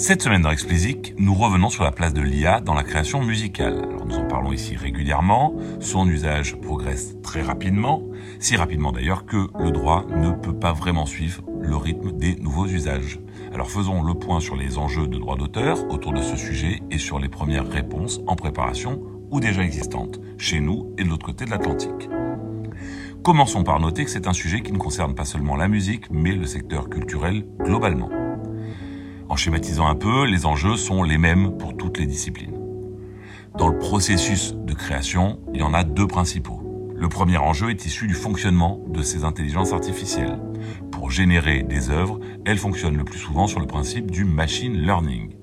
Cette semaine dans Explicit, nous revenons sur la place de l'IA dans la création musicale. Nous en parlons ici régulièrement, son usage progresse très rapidement, si rapidement d'ailleurs que le droit ne peut pas vraiment suivre le rythme des nouveaux usages. Alors faisons le point sur les enjeux de droit d'auteur autour de ce sujet et sur les premières réponses en préparation ou déjà existantes, chez nous et de l'autre côté de l'Atlantique. Commençons par noter que c'est un sujet qui ne concerne pas seulement la musique, mais le secteur culturel globalement. En schématisant un peu, les enjeux sont les mêmes pour toutes les disciplines. Dans le processus de création, il y en a deux principaux. Le premier enjeu est issu du fonctionnement de ces intelligences artificielles. Pour générer des œuvres, elles fonctionnent le plus souvent sur le principe du machine learning.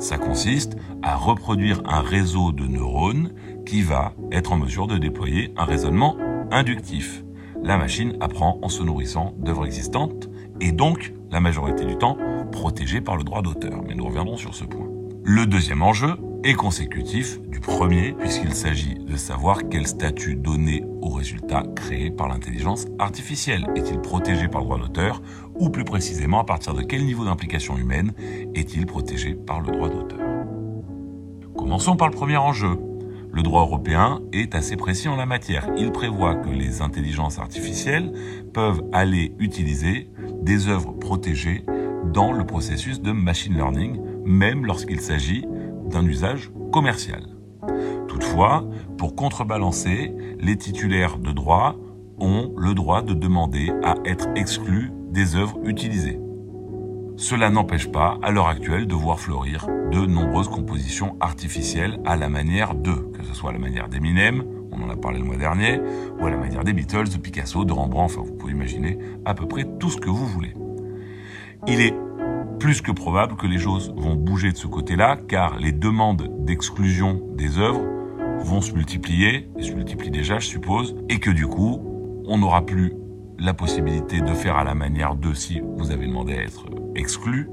Ça consiste à reproduire un réseau de neurones qui va être en mesure de déployer un raisonnement inductif. La machine apprend en se nourrissant d'œuvres existantes et donc, la majorité du temps, protégé par le droit d'auteur. Mais nous reviendrons sur ce point. Le deuxième enjeu est consécutif du premier, puisqu'il s'agit de savoir quel statut donner au résultat créé par l'intelligence artificielle. Est-il protégé par le droit d'auteur ou plus précisément à partir de quel niveau d'implication humaine est-il protégé par le droit d'auteur? Commençons par le premier enjeu. Le droit européen est assez précis en la matière. Il prévoit que les intelligences artificielles peuvent aller utiliser des œuvres protégées dans le processus de machine learning, même lorsqu'il s'agit d'un usage commercial. Toutefois, pour contrebalancer, les titulaires de droit ont le droit de demander à être exclus des œuvres utilisées. Cela n'empêche pas, à l'heure actuelle, de voir fleurir de nombreuses compositions artificielles à la manière de, que ce soit à la manière d'Eminem, on en a parlé le mois dernier, ou à la manière des Beatles, de Picasso, de Rembrandt, enfin vous pouvez imaginer à peu près tout ce que vous voulez. Il est plus que probable que les choses vont bouger de ce côté-là, car les demandes d'exclusion des œuvres vont se multiplier, et se multiplient déjà je suppose, et que du coup, on n'aura plus la possibilité de faire à la manière de si vous avez demandé à être exclu,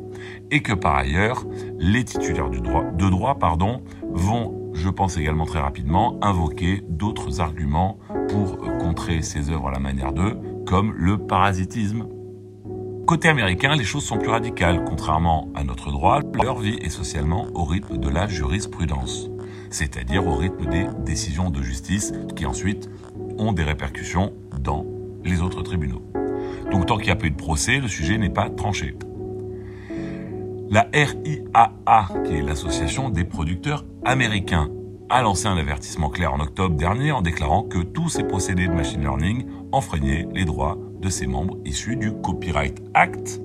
et que par ailleurs, les titulaires de droit pardon, vont, je pense également très rapidement, invoquer d'autres arguments pour contrer ces œuvres à la manière d'eux, comme le parasitisme. Côté américain, les choses sont plus radicales. Contrairement à notre droit, leur vie est socialement au rythme de la jurisprudence, c'est-à-dire au rythme des décisions de justice qui ensuite ont des répercussions dans les autres tribunaux. Donc tant qu'il n'y a pas eu de procès, le sujet n'est pas tranché. La RIAA, qui est l'association des producteurs américains, a lancé un avertissement clair en octobre dernier en déclarant que tous ces procédés de machine learning enfreignaient les droits de ses membres issus du Copyright Act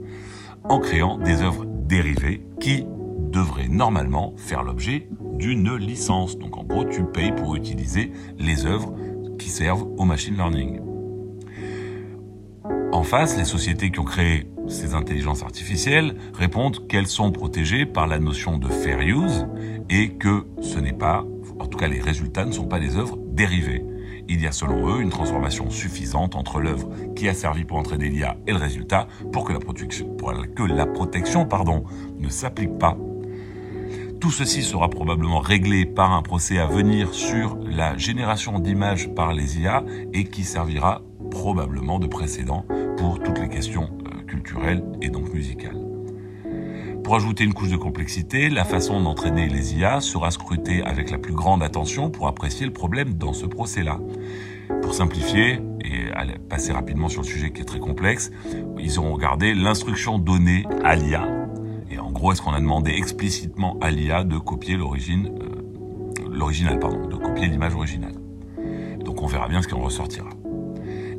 en créant des œuvres dérivées qui devraient normalement faire l'objet d'une licence. Donc en gros, tu payes pour utiliser les œuvres qui servent au machine learning. En face, les sociétés qui ont créé ces intelligences artificielles répondent qu'elles sont protégées par la notion de fair use et que ce n'est pas, en tout cas les résultats ne sont pas des œuvres dérivées. Il y a selon eux une transformation suffisante entre l'œuvre qui a servi pour entraîner l'IA et le résultat pour que la pour que la protection pardon, ne s'applique pas. Tout ceci sera probablement réglé par un procès à venir sur la génération d'images par les IA et qui servira probablement de précédent pour toutes les questions culturelle et donc musicale. Pour ajouter une couche de complexité, la façon d'entraîner les IA sera scrutée avec la plus grande attention pour apprécier le problème dans ce procès-là. Pour simplifier et passer rapidement sur le sujet qui est très complexe, ils auront regardé l'instruction donnée à l'IA. Et en gros, est-ce qu'on a demandé explicitement à l'IA de copier l'origine, euh, l'original, pardon, de copier l'image originale? Donc on verra bien ce qui en ressortira.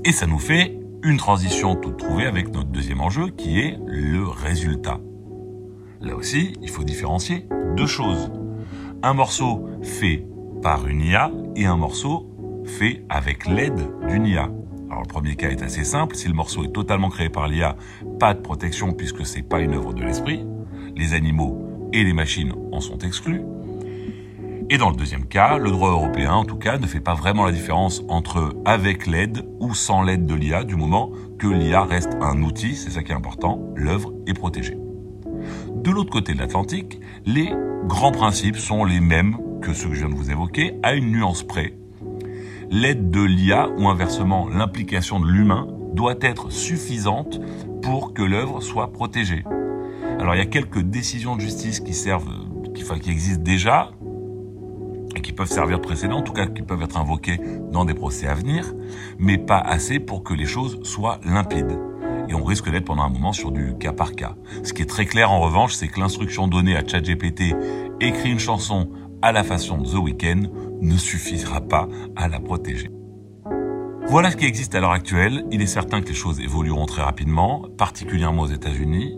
Et ça nous fait une transition toute trouvée avec notre deuxième enjeu qui est le résultat. Là aussi, il faut différencier deux choses. Un morceau fait par une IA et un morceau fait avec l'aide d'une IA. Alors le premier cas est assez simple, si le morceau est totalement créé par l'IA, pas de protection puisque c'est pas une œuvre de l'esprit. Les animaux et les machines en sont exclus. Et dans le deuxième cas, le droit européen, en tout cas, ne fait pas vraiment la différence entre avec l'aide ou sans l'aide de l'IA, du moment que l'IA reste un outil, c'est ça qui est important, l'œuvre est protégée. De l'autre côté de l'Atlantique, les grands principes sont les mêmes que ceux que je viens de vous évoquer, à une nuance près. L'aide de l'IA, ou inversement l'implication de l'humain, doit être suffisante pour que l'œuvre soit protégée. Alors il y a quelques décisions de justice qui servent, qui, qui existent déjà, qui peuvent servir de précédent, en tout cas qui peuvent être invoquées dans des procès à venir, mais pas assez pour que les choses soient limpides. Et on risque d'être pendant un moment sur du cas par cas. Ce qui est très clair en revanche, c'est que l'instruction donnée à ChatGPT écrit une chanson à la façon de The Weeknd ne suffira pas à la protéger. Voilà ce qui existe à l'heure actuelle. Il est certain que les choses évolueront très rapidement, particulièrement aux États-Unis.